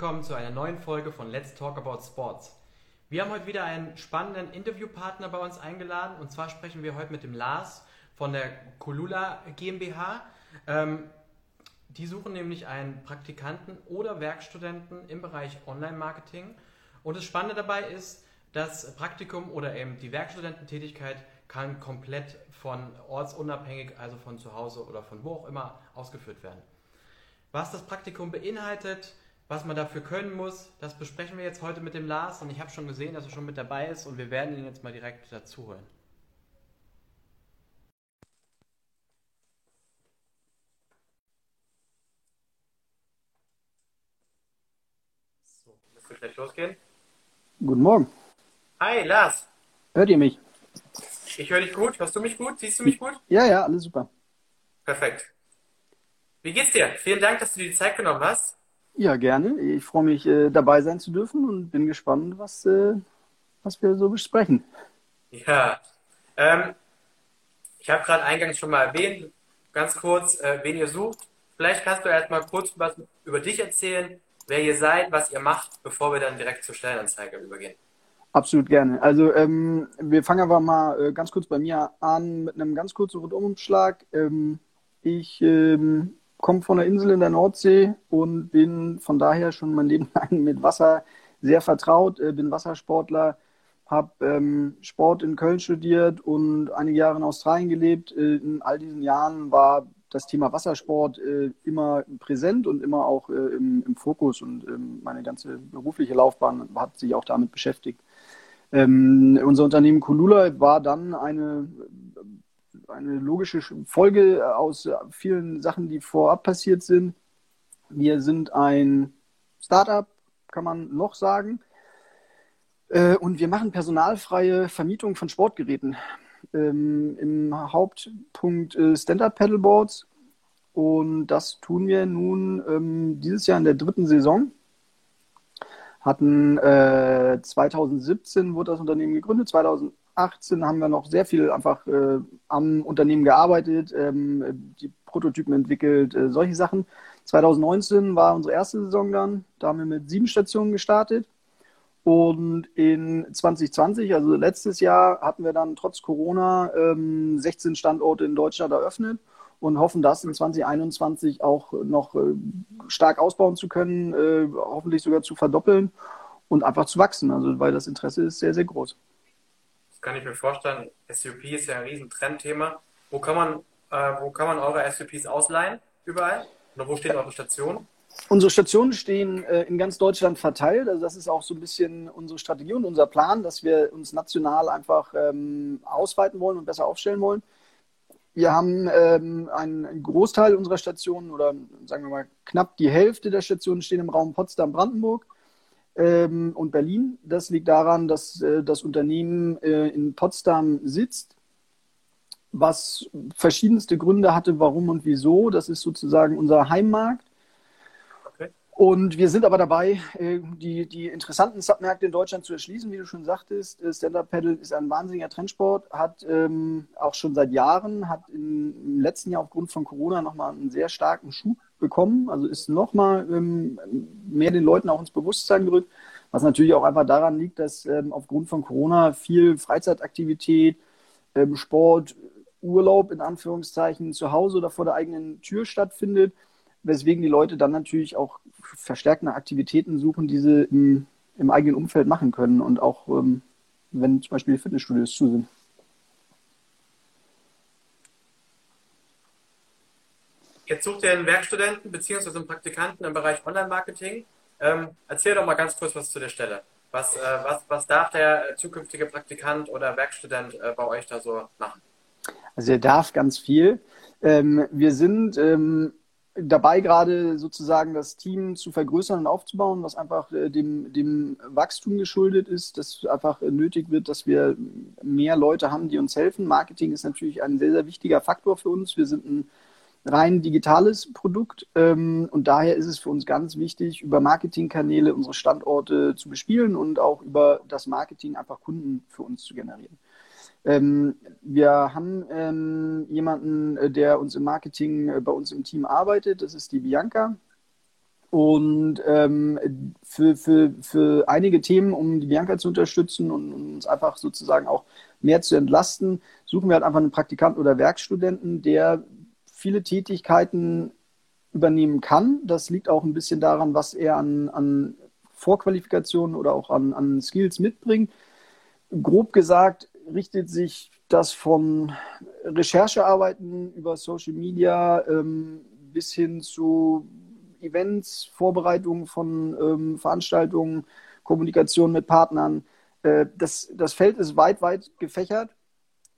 Willkommen zu einer neuen Folge von Let's Talk About Sports. Wir haben heute wieder einen spannenden Interviewpartner bei uns eingeladen und zwar sprechen wir heute mit dem Lars von der Kolula GmbH. Ähm, die suchen nämlich einen Praktikanten oder Werkstudenten im Bereich Online-Marketing. Und das Spannende dabei ist, das Praktikum oder eben die Werkstudententätigkeit kann komplett von ortsunabhängig, also von zu Hause oder von wo auch immer, ausgeführt werden. Was das Praktikum beinhaltet, was man dafür können muss, das besprechen wir jetzt heute mit dem Lars und ich habe schon gesehen, dass er schon mit dabei ist und wir werden ihn jetzt mal direkt dazu holen. So, müsste gleich losgehen. Guten Morgen. Hi, Lars. Hört ihr mich? Ich höre dich gut. Hörst du mich gut? Siehst du mich gut? Ja, ja, alles super. Perfekt. Wie geht's dir? Vielen Dank, dass du dir die Zeit genommen hast. Ja, gerne. Ich freue mich, äh, dabei sein zu dürfen und bin gespannt, was, äh, was wir so besprechen. Ja, ähm, ich habe gerade eingangs schon mal erwähnt, ganz kurz, äh, wen ihr sucht. Vielleicht kannst du erst mal kurz was über dich erzählen, wer ihr seid, was ihr macht, bevor wir dann direkt zur Stellenanzeige übergehen. Absolut gerne. Also ähm, wir fangen aber mal äh, ganz kurz bei mir an mit einem ganz kurzen Rundumschlag. Ähm, ich ähm, komme von der Insel in der Nordsee und bin von daher schon mein Leben lang mit Wasser sehr vertraut, äh, bin Wassersportler, habe ähm, Sport in Köln studiert und einige Jahre in Australien gelebt. Äh, in all diesen Jahren war das Thema Wassersport äh, immer präsent und immer auch äh, im, im, Fokus und ähm, meine ganze berufliche Laufbahn hat sich auch damit beschäftigt. Ähm, unser Unternehmen Kulula war dann eine eine logische Folge aus vielen Sachen, die vorab passiert sind. Wir sind ein Startup, kann man noch sagen. Äh, und wir machen personalfreie Vermietung von Sportgeräten. Ähm, Im Hauptpunkt äh, Stand-Up-Paddleboards. Und das tun wir nun ähm, dieses Jahr in der dritten Saison. Hatten äh, 2017 wurde das Unternehmen gegründet, 2018 2018 haben wir noch sehr viel einfach äh, am Unternehmen gearbeitet, ähm, die Prototypen entwickelt, äh, solche Sachen. 2019 war unsere erste Saison dann. Da haben wir mit sieben Stationen gestartet. Und in 2020, also letztes Jahr, hatten wir dann trotz Corona ähm, 16 Standorte in Deutschland eröffnet und hoffen, das in 2021 auch noch äh, stark ausbauen zu können, äh, hoffentlich sogar zu verdoppeln und einfach zu wachsen. Also weil das Interesse ist sehr, sehr groß kann ich mir vorstellen, SUP ist ja ein riesen Trendthema. Wo kann man, äh, wo kann man eure SUPs ausleihen? Überall? Oder wo stehen eure Stationen? Unsere Stationen stehen äh, in ganz Deutschland verteilt. Also das ist auch so ein bisschen unsere Strategie und unser Plan, dass wir uns national einfach ähm, ausweiten wollen und besser aufstellen wollen. Wir haben ähm, einen Großteil unserer Stationen oder sagen wir mal knapp die Hälfte der Stationen stehen im Raum Potsdam-Brandenburg ähm, und Berlin. Das liegt daran, dass äh, das Unternehmen äh, in Potsdam sitzt, was verschiedenste Gründe hatte, warum und wieso. Das ist sozusagen unser Heimmarkt. Und wir sind aber dabei, äh, die, die interessanten Submärkte in Deutschland zu erschließen, wie du schon sagtest. Äh, Stand-Up-Paddle ist ein wahnsinniger Trendsport, hat ähm, auch schon seit Jahren, hat im letzten Jahr aufgrund von Corona nochmal einen sehr starken Schub bekommen. Also ist nochmal ähm, mehr den Leuten auch ins Bewusstsein gerückt, was natürlich auch einfach daran liegt, dass ähm, aufgrund von Corona viel Freizeitaktivität, ähm, Sport, Urlaub in Anführungszeichen zu Hause oder vor der eigenen Tür stattfindet weswegen die Leute dann natürlich auch verstärkt nach Aktivitäten suchen, die sie im, im eigenen Umfeld machen können und auch ähm, wenn zum Beispiel Fitnessstudios zu sind. Jetzt sucht ihr einen Werkstudenten bzw. einen Praktikanten im Bereich Online-Marketing. Ähm, erzähl doch mal ganz kurz was zu der Stelle. Was, äh, was, was darf der zukünftige Praktikant oder Werkstudent äh, bei euch da so machen? Also er darf ganz viel. Ähm, wir sind ähm, dabei gerade sozusagen das Team zu vergrößern und aufzubauen, was einfach äh, dem, dem Wachstum geschuldet ist, dass einfach nötig wird, dass wir mehr Leute haben, die uns helfen. Marketing ist natürlich ein sehr, sehr wichtiger Faktor für uns. Wir sind ein rein digitales Produkt ähm, und daher ist es für uns ganz wichtig, über Marketingkanäle unsere Standorte zu bespielen und auch über das Marketing einfach Kunden für uns zu generieren. Ähm, wir haben ähm, jemanden, äh, der uns im Marketing äh, bei uns im Team arbeitet. Das ist die Bianca. Und ähm, für, für, für einige Themen, um die Bianca zu unterstützen und uns einfach sozusagen auch mehr zu entlasten, suchen wir halt einfach einen Praktikanten oder Werkstudenten, der viele Tätigkeiten übernehmen kann. Das liegt auch ein bisschen daran, was er an, an Vorqualifikationen oder auch an, an Skills mitbringt. Grob gesagt richtet sich das von Recherchearbeiten über Social Media ähm, bis hin zu Events, Vorbereitungen von ähm, Veranstaltungen, Kommunikation mit Partnern. Äh, das, das Feld ist weit, weit gefächert.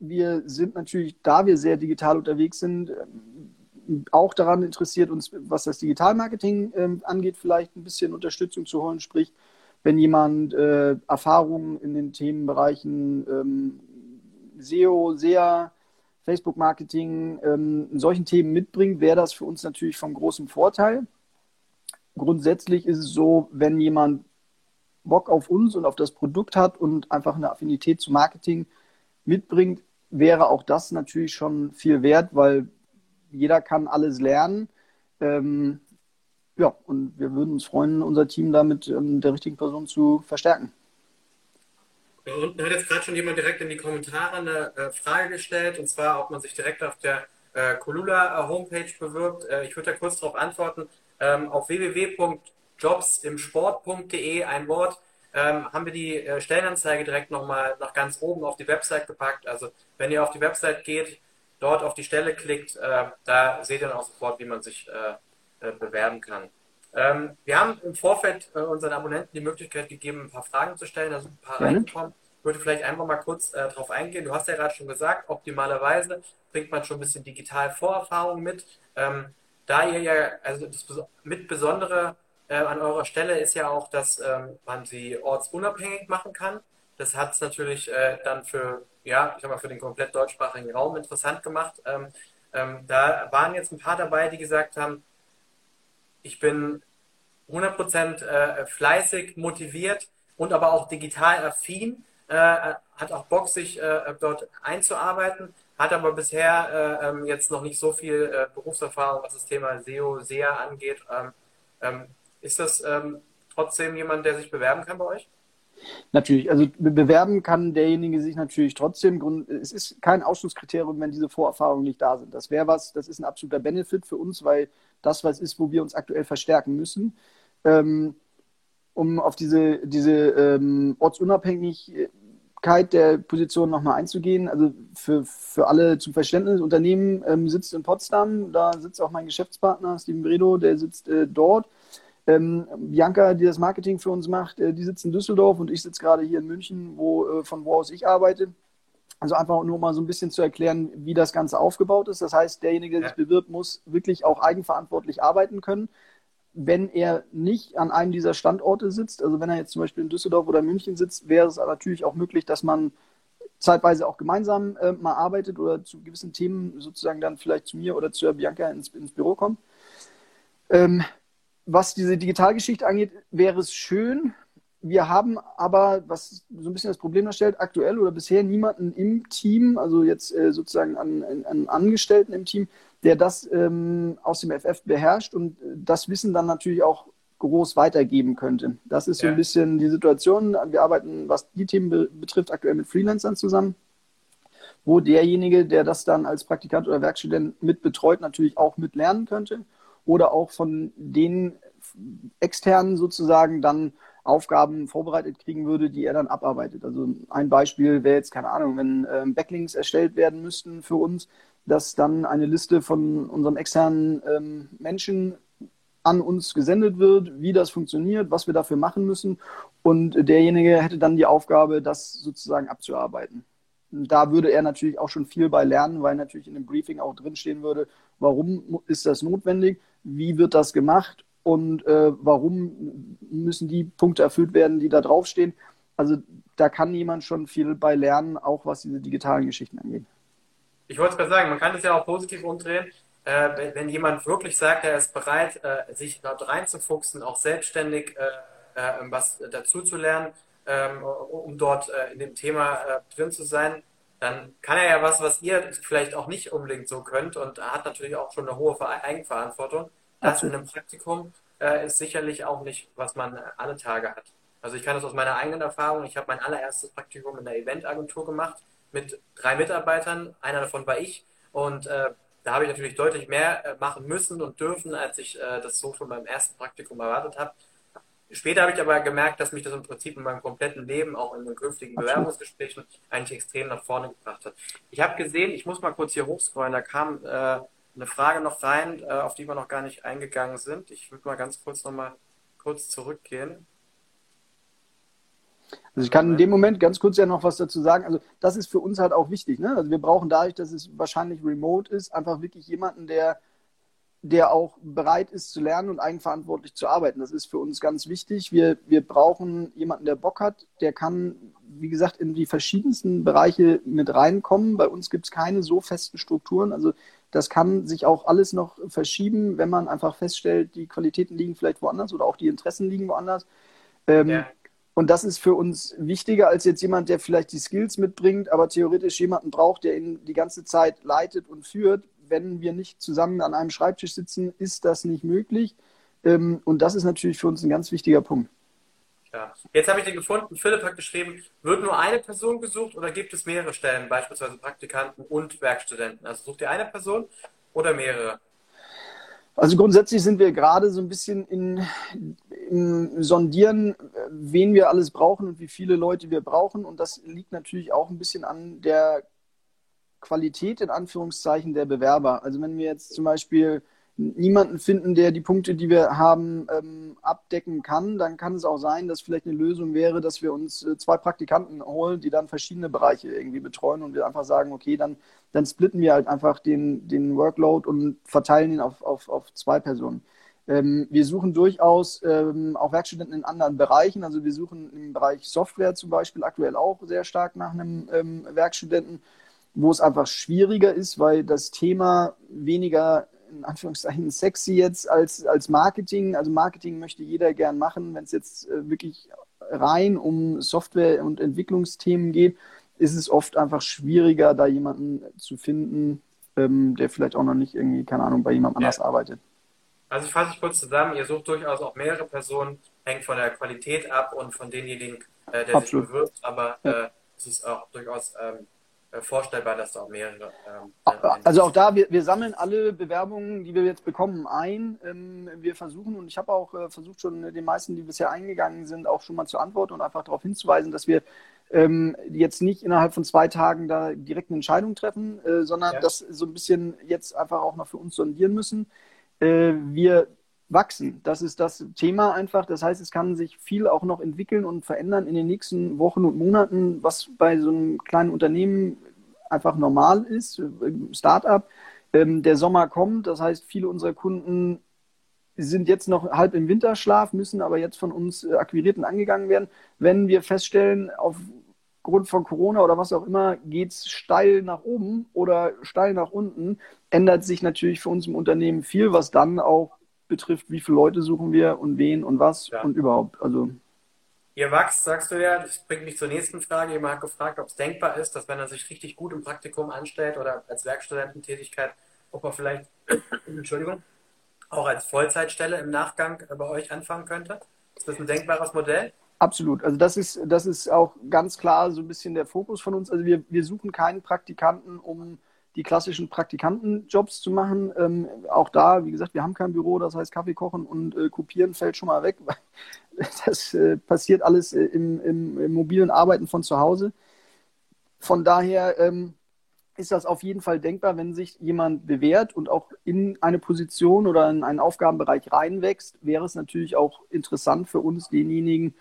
Wir sind natürlich, da wir sehr digital unterwegs sind, ähm, auch daran interessiert, uns, was das Digitalmarketing ähm, angeht, vielleicht ein bisschen Unterstützung zu holen. Sprich, wenn jemand äh, Erfahrungen in den Themenbereichen ähm, SEO, SEA, Facebook-Marketing, ähm, solchen Themen mitbringt, wäre das für uns natürlich von großem Vorteil. Grundsätzlich ist es so, wenn jemand Bock auf uns und auf das Produkt hat und einfach eine Affinität zu Marketing mitbringt, wäre auch das natürlich schon viel wert, weil jeder kann alles lernen. Ähm, ja, und wir würden uns freuen, unser Team damit ähm, der richtigen Person zu verstärken. Da unten hat jetzt gerade schon jemand direkt in die Kommentare eine äh, Frage gestellt, und zwar, ob man sich direkt auf der äh, Colula äh, Homepage bewirbt. Äh, ich würde da kurz darauf antworten. Ähm, auf www.jobsimsport.de, ein Wort, ähm, haben wir die äh, Stellenanzeige direkt nochmal nach ganz oben auf die Website gepackt. Also wenn ihr auf die Website geht, dort auf die Stelle klickt, äh, da seht ihr dann auch sofort, wie man sich äh, bewerben kann. Ähm, wir haben im Vorfeld äh, unseren Abonnenten die Möglichkeit gegeben, ein paar Fragen zu stellen. Da sind ein paar mhm. reingekommen. Ich würde vielleicht einfach mal kurz äh, darauf eingehen. Du hast ja gerade schon gesagt, optimalerweise bringt man schon ein bisschen digital Vorerfahrung mit. Ähm, da ihr ja, also das mit Besondere äh, an eurer Stelle ist ja auch, dass ähm, man sie ortsunabhängig machen kann. Das hat es natürlich äh, dann für, ja, ich sag mal, für den komplett deutschsprachigen Raum interessant gemacht. Ähm, ähm, da waren jetzt ein paar dabei, die gesagt haben, ich bin 100% äh, fleißig, motiviert und aber auch digital affin, äh, hat auch Bock, sich äh, dort einzuarbeiten, hat aber bisher äh, ähm, jetzt noch nicht so viel äh, Berufserfahrung, was das Thema SEO, SEA angeht. Ähm, ähm, ist das ähm, trotzdem jemand, der sich bewerben kann bei euch? Natürlich, also bewerben kann derjenige sich natürlich trotzdem. Es ist kein Ausschlusskriterium, wenn diese Vorerfahrungen nicht da sind. Das wäre was, das ist ein absoluter Benefit für uns, weil das was ist, wo wir uns aktuell verstärken müssen. Ähm, um auf diese, diese ähm, Ortsunabhängigkeit der Position nochmal einzugehen. Also für, für alle zum Verständnis, Unternehmen ähm, sitzt in Potsdam, da sitzt auch mein Geschäftspartner Steven Bredo, der sitzt äh, dort. Ähm, Bianca, die das Marketing für uns macht, äh, die sitzt in Düsseldorf und ich sitze gerade hier in München, wo, äh, von wo aus ich arbeite. Also einfach nur mal so ein bisschen zu erklären, wie das Ganze aufgebaut ist. Das heißt, derjenige, der sich bewirbt, muss wirklich auch eigenverantwortlich arbeiten können. Wenn er nicht an einem dieser Standorte sitzt, also wenn er jetzt zum Beispiel in Düsseldorf oder München sitzt, wäre es natürlich auch möglich, dass man zeitweise auch gemeinsam äh, mal arbeitet oder zu gewissen Themen sozusagen dann vielleicht zu mir oder zu Bianca ins, ins Büro kommt. Ähm, was diese Digitalgeschichte angeht, wäre es schön. Wir haben aber, was so ein bisschen das Problem darstellt, aktuell oder bisher niemanden im Team, also jetzt äh, sozusagen an, an, Angestellten im Team, der das ähm, aus dem FF beherrscht und das Wissen dann natürlich auch groß weitergeben könnte. Das ist so ein bisschen die Situation. Wir arbeiten, was die Themen be betrifft, aktuell mit Freelancern zusammen, wo derjenige, der das dann als Praktikant oder Werkstudent mit betreut, natürlich auch mit lernen könnte oder auch von den externen sozusagen dann Aufgaben vorbereitet kriegen würde, die er dann abarbeitet. Also ein Beispiel wäre jetzt, keine Ahnung, wenn ähm, Backlinks erstellt werden müssten für uns, dass dann eine Liste von unserem externen ähm, Menschen an uns gesendet wird, wie das funktioniert, was wir dafür machen müssen. Und derjenige hätte dann die Aufgabe, das sozusagen abzuarbeiten. Da würde er natürlich auch schon viel bei lernen, weil natürlich in dem Briefing auch drinstehen würde, warum ist das notwendig, wie wird das gemacht und äh, warum müssen die Punkte erfüllt werden, die da draufstehen. Also da kann jemand schon viel bei lernen, auch was diese digitalen Geschichten angeht. Ich wollte es gerade sagen, man kann das ja auch positiv umdrehen. Äh, wenn jemand wirklich sagt, er ist bereit, äh, sich dort reinzufuchsen, auch selbstständig äh, äh, was dazu zu lernen, ähm, um dort äh, in dem Thema drin zu sein, dann kann er ja was, was ihr vielleicht auch nicht unbedingt so könnt und hat natürlich auch schon eine hohe Eigenverantwortung. Das in einem Praktikum äh, ist sicherlich auch nicht, was man alle Tage hat. Also ich kann das aus meiner eigenen Erfahrung. Ich habe mein allererstes Praktikum in der Eventagentur gemacht mit drei Mitarbeitern. Einer davon war ich. Und äh, da habe ich natürlich deutlich mehr äh, machen müssen und dürfen, als ich äh, das so von meinem ersten Praktikum erwartet habe. Später habe ich aber gemerkt, dass mich das im Prinzip in meinem kompletten Leben, auch in den künftigen Bewerbungsgesprächen, eigentlich extrem nach vorne gebracht hat. Ich habe gesehen, ich muss mal kurz hier hochscrollen, da kam äh, eine Frage noch rein, äh, auf die wir noch gar nicht eingegangen sind. Ich würde mal ganz kurz nochmal kurz zurückgehen. Also ich kann in dem Moment ganz kurz ja noch was dazu sagen. Also das ist für uns halt auch wichtig. Ne? Also wir brauchen dadurch, dass es wahrscheinlich remote ist, einfach wirklich jemanden, der, der auch bereit ist zu lernen und eigenverantwortlich zu arbeiten. Das ist für uns ganz wichtig. Wir, wir brauchen jemanden, der Bock hat, der kann, wie gesagt, in die verschiedensten Bereiche mit reinkommen. Bei uns gibt es keine so festen Strukturen. Also das kann sich auch alles noch verschieben, wenn man einfach feststellt, die Qualitäten liegen vielleicht woanders oder auch die Interessen liegen woanders. Ähm, ja. Und das ist für uns wichtiger als jetzt jemand, der vielleicht die Skills mitbringt, aber theoretisch jemanden braucht, der ihn die ganze Zeit leitet und führt. Wenn wir nicht zusammen an einem Schreibtisch sitzen, ist das nicht möglich. Ähm, und das ist natürlich für uns ein ganz wichtiger Punkt. Ja. Jetzt habe ich den gefunden. Philipp hat geschrieben, wird nur eine Person gesucht oder gibt es mehrere Stellen, beispielsweise Praktikanten und Werkstudenten? Also sucht ihr eine Person oder mehrere? Also grundsätzlich sind wir gerade so ein bisschen in, im Sondieren, wen wir alles brauchen und wie viele Leute wir brauchen. Und das liegt natürlich auch ein bisschen an der Qualität in Anführungszeichen der Bewerber. Also wenn wir jetzt zum Beispiel niemanden finden, der die Punkte, die wir haben, ähm, abdecken kann, dann kann es auch sein, dass vielleicht eine Lösung wäre, dass wir uns äh, zwei Praktikanten holen, die dann verschiedene Bereiche irgendwie betreuen und wir einfach sagen, okay, dann, dann splitten wir halt einfach den, den Workload und verteilen ihn auf, auf, auf zwei Personen. Ähm, wir suchen durchaus ähm, auch Werkstudenten in anderen Bereichen. Also wir suchen im Bereich Software zum Beispiel aktuell auch sehr stark nach einem ähm, Werkstudenten, wo es einfach schwieriger ist, weil das Thema weniger in Anführungszeichen sexy jetzt als, als Marketing. Also Marketing möchte jeder gern machen. Wenn es jetzt äh, wirklich rein um Software- und Entwicklungsthemen geht, ist es oft einfach schwieriger, da jemanden zu finden, ähm, der vielleicht auch noch nicht irgendwie, keine Ahnung, bei jemandem anders arbeitet. Also ich fasse es kurz zusammen, ihr sucht durchaus auch mehrere Personen, hängt von der Qualität ab und von denjenigen, äh, der Absolut. sich bewirbt, aber ja. äh, es ist auch durchaus ähm, äh, vorstellbar, dass da auch mehrere. Ähm, also auch da, wir, wir sammeln alle Bewerbungen, die wir jetzt bekommen, ein. Ähm, wir versuchen, und ich habe auch äh, versucht, schon den meisten, die bisher eingegangen sind, auch schon mal zu antworten und einfach darauf hinzuweisen, dass wir ähm, jetzt nicht innerhalb von zwei Tagen da direkt eine Entscheidung treffen, äh, sondern ja. das so ein bisschen jetzt einfach auch noch für uns sondieren müssen. Äh, wir wachsen. Das ist das Thema einfach. Das heißt, es kann sich viel auch noch entwickeln und verändern in den nächsten Wochen und Monaten, was bei so einem kleinen Unternehmen einfach normal ist, Startup. Ähm, der Sommer kommt, das heißt, viele unserer Kunden sind jetzt noch halb im Winterschlaf, müssen aber jetzt von uns äh, akquiriert und angegangen werden. Wenn wir feststellen, aufgrund von Corona oder was auch immer, geht es steil nach oben oder steil nach unten, ändert sich natürlich für uns im Unternehmen viel, was dann auch betrifft, wie viele Leute suchen wir und wen und was ja. und überhaupt. Also Ihr wächst, sagst du ja, das bringt mich zur nächsten Frage. Jemand hat gefragt, ob es denkbar ist, dass wenn er sich richtig gut im Praktikum anstellt oder als Werkstudententätigkeit, ob er vielleicht, Entschuldigung, auch als Vollzeitstelle im Nachgang bei euch anfangen könnte. Ist das ein denkbares Modell? Absolut. Also das ist, das ist auch ganz klar so ein bisschen der Fokus von uns. Also wir, wir suchen keinen Praktikanten, um die klassischen Praktikantenjobs zu machen. Ähm, auch da, wie gesagt, wir haben kein Büro, das heißt Kaffee kochen und äh, kopieren fällt schon mal weg. Das äh, passiert alles äh, im, im, im, mobilen Arbeiten von zu Hause. Von daher ähm, ist das auf jeden Fall denkbar, wenn sich jemand bewährt und auch in eine Position oder in einen Aufgabenbereich reinwächst, wäre es natürlich auch interessant für uns, denjenigen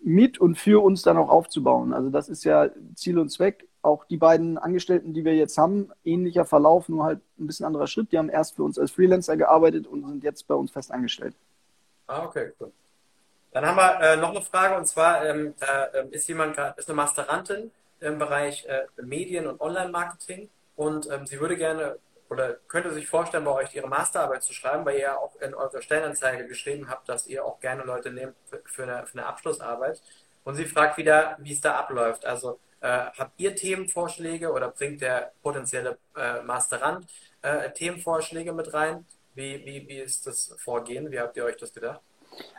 mit und für uns dann auch aufzubauen. Also das ist ja Ziel und Zweck auch die beiden Angestellten, die wir jetzt haben, ähnlicher Verlauf, nur halt ein bisschen anderer Schritt. Die haben erst für uns als Freelancer gearbeitet und sind jetzt bei uns fest angestellt. Ah, okay, cool. Dann haben wir äh, noch eine Frage und zwar ähm, äh, ist jemand, ist eine Masterantin im Bereich äh, Medien und Online-Marketing und ähm, sie würde gerne oder könnte sich vorstellen, bei euch ihre Masterarbeit zu schreiben, weil ihr ja auch in eurer Stellenanzeige geschrieben habt, dass ihr auch gerne Leute nehmt für, für, eine, für eine Abschlussarbeit. Und sie fragt wieder, wie es da abläuft. Also äh, habt ihr Themenvorschläge oder bringt der potenzielle äh, Masterand äh, Themenvorschläge mit rein? Wie, wie, wie ist das Vorgehen? Wie habt ihr euch das gedacht?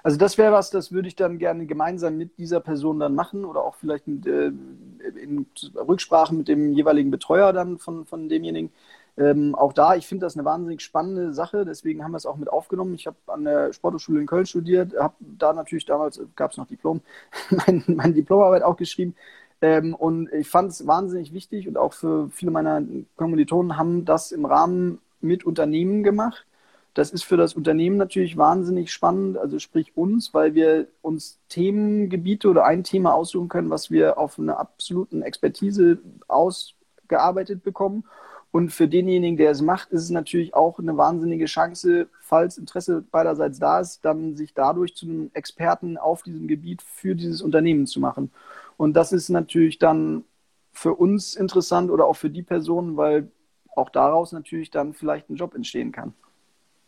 Also das wäre was, das würde ich dann gerne gemeinsam mit dieser Person dann machen oder auch vielleicht mit, äh, in Rücksprache mit dem jeweiligen Betreuer dann von, von demjenigen. Ähm, auch da, ich finde das eine wahnsinnig spannende Sache, deswegen haben wir es auch mit aufgenommen. Ich habe an der Sporthochschule in Köln studiert, habe da natürlich damals, gab es noch Diplom, mein, meine Diplomarbeit auch geschrieben. Ähm, und ich fand es wahnsinnig wichtig und auch für viele meiner Kommilitonen haben das im Rahmen mit Unternehmen gemacht. Das ist für das Unternehmen natürlich wahnsinnig spannend, also sprich uns, weil wir uns Themengebiete oder ein Thema aussuchen können, was wir auf einer absoluten Expertise ausgearbeitet bekommen. Und für denjenigen, der es macht, ist es natürlich auch eine wahnsinnige Chance, falls Interesse beiderseits da ist, dann sich dadurch zu einem Experten auf diesem Gebiet für dieses Unternehmen zu machen. Und das ist natürlich dann für uns interessant oder auch für die Personen, weil auch daraus natürlich dann vielleicht ein Job entstehen kann.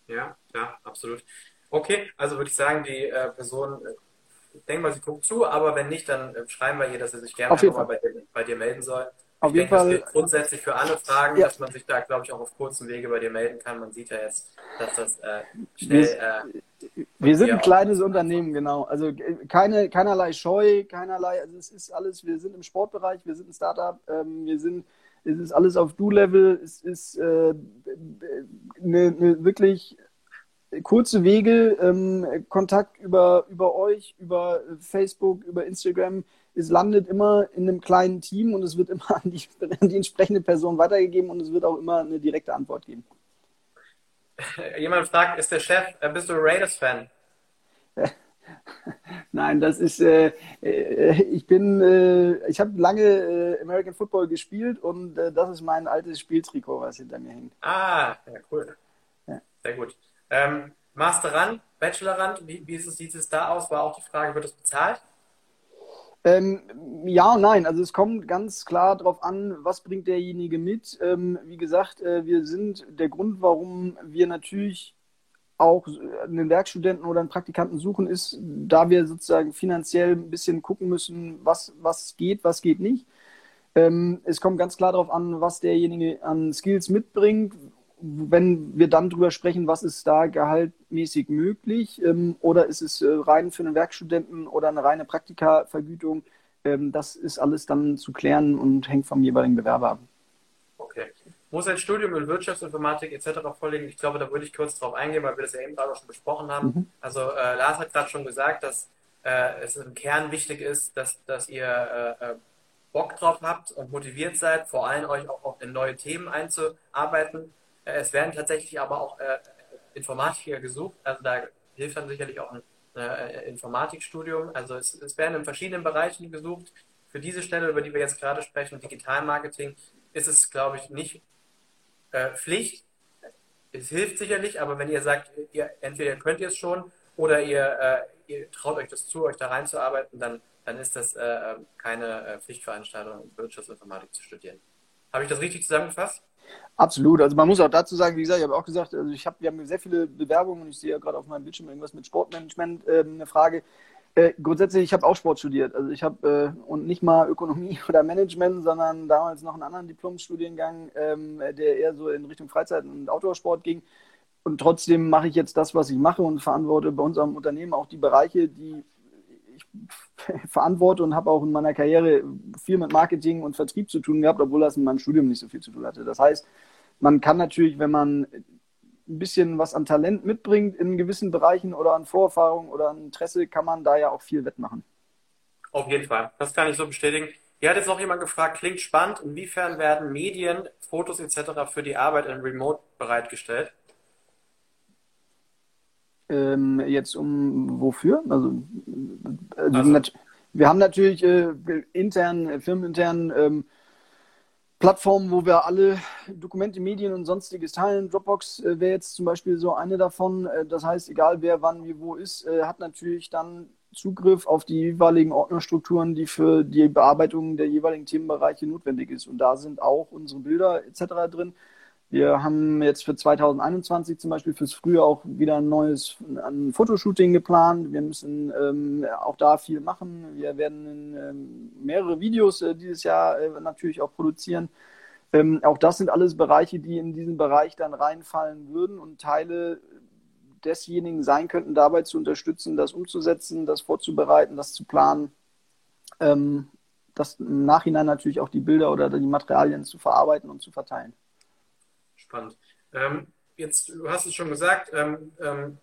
Ja, ja, absolut. Okay, also würde ich sagen, die äh, Person, äh, ich denke mal, sie guckt zu, aber wenn nicht, dann äh, schreiben wir ihr, dass er sich gerne nochmal bei, bei, dir melden soll. Auf ich jeden denke, Fall. Grundsätzlich für alle Fragen, ja. dass man sich da, glaube ich, auch auf kurzem Wege bei dir melden kann. Man sieht ja jetzt, dass das äh, schnell. Wir, äh, wir sind ein kleines Unternehmen, genau. Also äh, keine, keinerlei Scheu, keinerlei, also es ist alles, wir sind im Sportbereich, wir sind ein Startup, ähm, wir sind es ist alles auf Du-Level, es ist äh, eine, eine wirklich kurze Wege, ähm, Kontakt über, über euch, über Facebook, über Instagram. Es landet immer in einem kleinen Team und es wird immer an die, an die entsprechende Person weitergegeben und es wird auch immer eine direkte Antwort geben. Jemand fragt, ist der Chef, äh, bist du Raiders-Fan? Nein, das ist, äh, äh, ich bin, äh, ich habe lange äh, American Football gespielt und äh, das ist mein altes Spieltrikot, was hinter mir hängt. Ah, ja, cool. Ja. Sehr gut. Ähm, Masterand, Bachelorand, wie, wie es, sieht es da aus? War auch die Frage, wird es bezahlt? Ähm, ja und nein. Also es kommt ganz klar darauf an, was bringt derjenige mit. Ähm, wie gesagt, äh, wir sind der Grund, warum wir natürlich auch einen Werkstudenten oder einen Praktikanten suchen, ist, da wir sozusagen finanziell ein bisschen gucken müssen, was, was geht, was geht nicht. Ähm, es kommt ganz klar darauf an, was derjenige an Skills mitbringt. Wenn wir dann drüber sprechen, was ist da gehaltmäßig möglich ähm, oder ist es äh, rein für einen Werkstudenten oder eine reine Praktikavergütung, ähm, das ist alles dann zu klären und hängt vom jeweiligen Bewerber ab. Okay muss ein Studium in Wirtschaftsinformatik etc. vorlegen. Ich glaube, da würde ich kurz drauf eingehen, weil wir das ja eben gerade auch schon besprochen haben. Mhm. Also äh, Lars hat gerade schon gesagt, dass äh, es im Kern wichtig ist, dass, dass ihr äh, äh, Bock drauf habt und motiviert seid, vor allem euch auch, auch in neue Themen einzuarbeiten. Äh, es werden tatsächlich aber auch äh, Informatiker gesucht. Also da hilft dann sicherlich auch ein Informatikstudium. Also es, es werden in verschiedenen Bereichen gesucht. Für diese Stelle, über die wir jetzt gerade sprechen, Digitalmarketing, ist es, glaube ich, nicht äh, Pflicht. Es hilft sicherlich, aber wenn ihr sagt, ihr, entweder könnt ihr es schon oder ihr, äh, ihr traut euch das zu, euch da reinzuarbeiten, dann, dann ist das äh, keine äh, Pflichtveranstaltung, Wirtschaftsinformatik zu studieren. Habe ich das richtig zusammengefasst? Absolut. Also man muss auch dazu sagen, wie gesagt, ich habe auch gesagt, also ich habe, wir haben sehr viele Bewerbungen und ich sehe ja gerade auf meinem Bildschirm irgendwas mit Sportmanagement, äh, eine Frage. Äh, grundsätzlich, ich habe auch Sport studiert. Also ich habe äh, und nicht mal Ökonomie oder Management, sondern damals noch einen anderen Diplomstudiengang, ähm, der eher so in Richtung Freizeit- und Outdoor-Sport ging. Und trotzdem mache ich jetzt das, was ich mache und verantworte bei unserem Unternehmen auch die Bereiche, die verantworte und habe auch in meiner Karriere viel mit Marketing und Vertrieb zu tun gehabt, obwohl das in meinem Studium nicht so viel zu tun hatte. Das heißt, man kann natürlich, wenn man ein bisschen was an Talent mitbringt in gewissen Bereichen oder an Vorerfahrung oder an Interesse, kann man da ja auch viel wettmachen. Auf jeden Fall, das kann ich so bestätigen. Hier hat jetzt noch jemand gefragt, klingt spannend, inwiefern werden Medien, Fotos etc. für die Arbeit im Remote bereitgestellt? Ähm, jetzt um wofür? Also, äh, also. wir haben natürlich äh, intern, firmenintern ähm, Plattformen, wo wir alle Dokumente, Medien und sonstiges teilen. Dropbox äh, wäre jetzt zum Beispiel so eine davon. Äh, das heißt, egal wer wann wie wo ist, äh, hat natürlich dann Zugriff auf die jeweiligen Ordnerstrukturen, die für die Bearbeitung der jeweiligen Themenbereiche notwendig ist. Und da sind auch unsere Bilder etc. drin. Wir haben jetzt für 2021 zum Beispiel fürs Frühjahr auch wieder ein neues ein Fotoshooting geplant. Wir müssen ähm, auch da viel machen. Wir werden ähm, mehrere Videos äh, dieses Jahr äh, natürlich auch produzieren. Ähm, auch das sind alles Bereiche, die in diesen Bereich dann reinfallen würden und Teile desjenigen sein könnten, dabei zu unterstützen, das umzusetzen, das vorzubereiten, das zu planen, ähm, das im Nachhinein natürlich auch die Bilder oder die Materialien zu verarbeiten und zu verteilen. Spannend. Ähm, jetzt, du hast es schon gesagt, ähm, ähm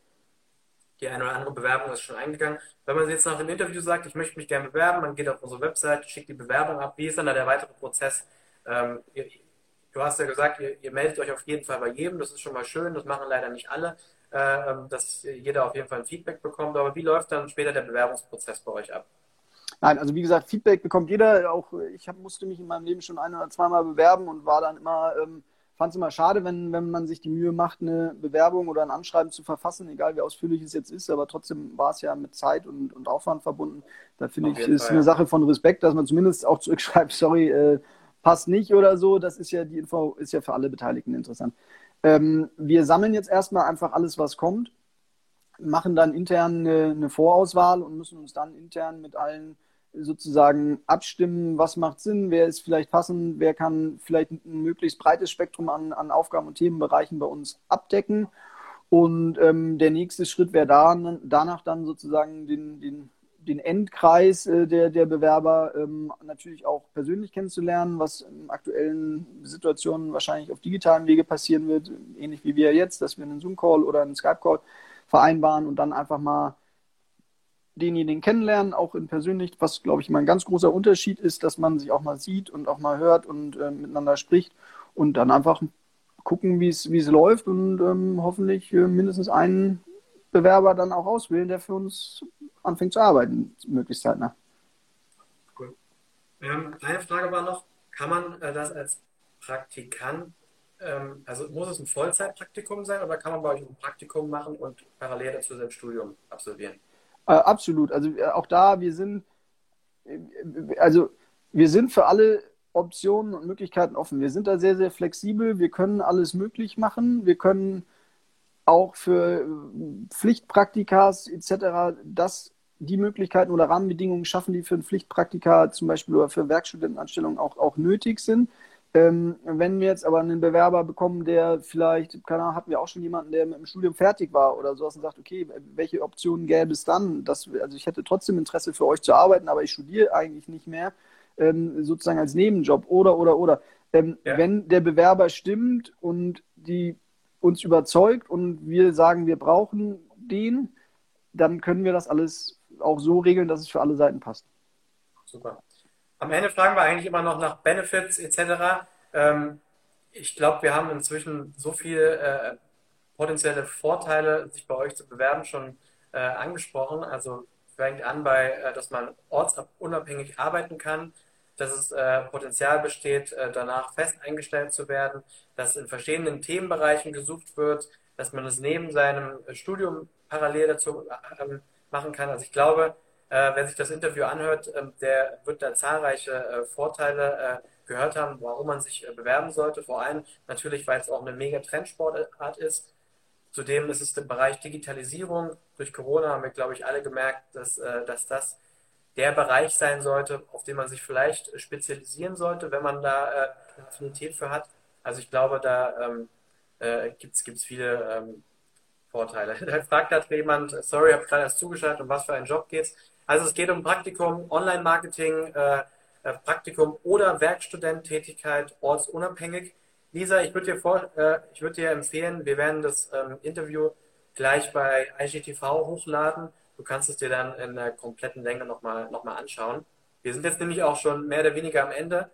die eine oder andere Bewerbung ist schon eingegangen. Wenn man jetzt nach dem Interview sagt, ich möchte mich gerne bewerben, man geht auf unsere Website, schickt die Bewerbung ab. Wie ist dann da der weitere Prozess? Ähm, ihr, du hast ja gesagt, ihr, ihr, meldet euch auf jeden Fall bei jedem. Das ist schon mal schön. Das machen leider nicht alle, äh, ähm, dass jeder auf jeden Fall ein Feedback bekommt. Aber wie läuft dann später der Bewerbungsprozess bei euch ab? Nein, also wie gesagt, Feedback bekommt jeder. Auch ich hab, musste mich in meinem Leben schon ein oder zweimal bewerben und war dann immer ähm, fand es immer schade, wenn, wenn man sich die Mühe macht, eine Bewerbung oder ein Anschreiben zu verfassen, egal wie ausführlich es jetzt ist, aber trotzdem war es ja mit Zeit und, und Aufwand verbunden. Da finde ich, ist Fall, eine ja. Sache von Respekt, dass man zumindest auch zurückschreibt, sorry, äh, passt nicht oder so. Das ist ja, die Info ist ja für alle Beteiligten interessant. Ähm, wir sammeln jetzt erstmal einfach alles, was kommt, machen dann intern eine, eine Vorauswahl und müssen uns dann intern mit allen sozusagen abstimmen, was macht Sinn, wer ist vielleicht passend, wer kann vielleicht ein möglichst breites Spektrum an, an Aufgaben und Themenbereichen bei uns abdecken. Und ähm, der nächste Schritt wäre da, danach dann sozusagen den, den, den Endkreis äh, der, der Bewerber ähm, natürlich auch persönlich kennenzulernen, was in aktuellen Situationen wahrscheinlich auf digitalen Wege passieren wird, ähnlich wie wir jetzt, dass wir einen Zoom-Call oder einen Skype-Call vereinbaren und dann einfach mal denjenigen kennenlernen, auch in persönlich, was glaube ich immer ein ganz großer Unterschied ist, dass man sich auch mal sieht und auch mal hört und äh, miteinander spricht und dann einfach gucken, wie es läuft und ähm, hoffentlich äh, mindestens einen Bewerber dann auch auswählen, der für uns anfängt zu arbeiten, möglichst zeitnah. Cool. Ähm, eine Frage war noch, kann man äh, das als Praktikant, ähm, also muss es ein Vollzeitpraktikum sein oder kann man bei euch ein Praktikum machen und parallel dazu sein Studium absolvieren? Äh, absolut. Also äh, auch da, wir sind, äh, also wir sind für alle Optionen und Möglichkeiten offen. Wir sind da sehr, sehr flexibel. Wir können alles möglich machen. Wir können auch für Pflichtpraktikas etc. das die Möglichkeiten oder Rahmenbedingungen schaffen, die für ein Pflichtpraktika zum Beispiel oder für Werkstudentenanstellungen auch, auch nötig sind. Ähm, wenn wir jetzt aber einen Bewerber bekommen, der vielleicht, keine Ahnung, hatten wir auch schon jemanden, der mit dem Studium fertig war oder sowas und sagt, okay, welche Optionen gäbe es dann? Das, also ich hätte trotzdem Interesse für euch zu arbeiten, aber ich studiere eigentlich nicht mehr, ähm, sozusagen als Nebenjob oder, oder, oder. Ähm, ja. Wenn der Bewerber stimmt und die uns überzeugt und wir sagen, wir brauchen den, dann können wir das alles auch so regeln, dass es für alle Seiten passt. Super. Am Ende fragen wir eigentlich immer noch nach Benefits etc. Ähm, ich glaube, wir haben inzwischen so viele äh, potenzielle Vorteile, sich bei euch zu bewerben, schon äh, angesprochen. Also fängt an bei, äh, dass man ortsunabhängig arbeiten kann, dass es äh, Potenzial besteht, äh, danach fest eingestellt zu werden, dass in verschiedenen Themenbereichen gesucht wird, dass man es neben seinem Studium parallel dazu ähm, machen kann. Also ich glaube, äh, wer sich das Interview anhört, ähm, der wird da zahlreiche äh, Vorteile äh, gehört haben, warum man sich bewerben sollte. Vor allem natürlich, weil es auch eine mega Trendsportart ist. Zudem ist es der Bereich Digitalisierung. Durch Corona haben wir, glaube ich, alle gemerkt, dass, dass das der Bereich sein sollte, auf den man sich vielleicht spezialisieren sollte, wenn man da Affinität für hat. Also ich glaube, da ähm, äh, gibt es viele ähm, Vorteile. Da fragt gerade jemand, sorry, habe gerade erst zugeschaltet, um was für einen Job geht es. Also es geht um Praktikum, Online-Marketing, äh, äh, Praktikum oder Werkstudententätigkeit ortsunabhängig. Lisa, ich würde dir, äh, würd dir empfehlen, wir werden das ähm, Interview gleich bei IGTV hochladen. Du kannst es dir dann in der kompletten Länge nochmal noch mal anschauen. Wir sind jetzt nämlich auch schon mehr oder weniger am Ende.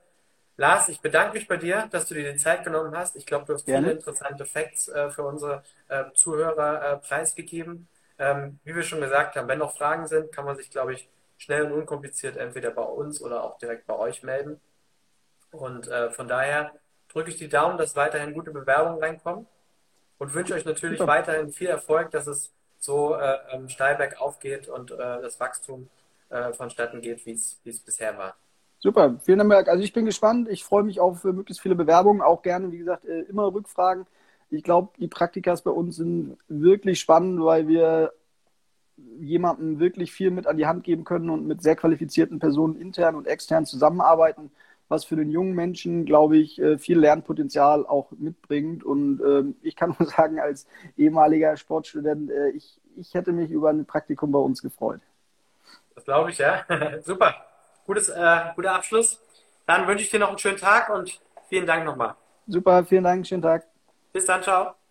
Lars, ich bedanke mich bei dir, dass du dir die Zeit genommen hast. Ich glaube, du hast Gerne. viele interessante Facts äh, für unsere äh, Zuhörer äh, preisgegeben. Ähm, wie wir schon gesagt haben, wenn noch Fragen sind, kann man sich, glaube ich, schnell und unkompliziert entweder bei uns oder auch direkt bei euch melden. Und äh, von daher drücke ich die Daumen, dass weiterhin gute Bewerbungen reinkommen und wünsche euch natürlich Super. weiterhin viel Erfolg, dass es so äh, ähm, steil bergauf geht und äh, das Wachstum vonstatten geht, wie es bisher war. Super, vielen Dank. Also ich bin gespannt. Ich freue mich auf möglichst viele Bewerbungen. Auch gerne, wie gesagt, äh, immer Rückfragen ich glaube, die Praktikas bei uns sind wirklich spannend, weil wir jemandem wirklich viel mit an die Hand geben können und mit sehr qualifizierten Personen intern und extern zusammenarbeiten, was für den jungen Menschen, glaube ich, äh, viel Lernpotenzial auch mitbringt. Und ähm, ich kann nur sagen, als ehemaliger Sportstudent, äh, ich, ich hätte mich über ein Praktikum bei uns gefreut. Das glaube ich, ja. Super. Gutes, äh, guter Abschluss. Dann wünsche ich dir noch einen schönen Tag und vielen Dank nochmal. Super, vielen Dank, schönen Tag. Bis dann, ciao.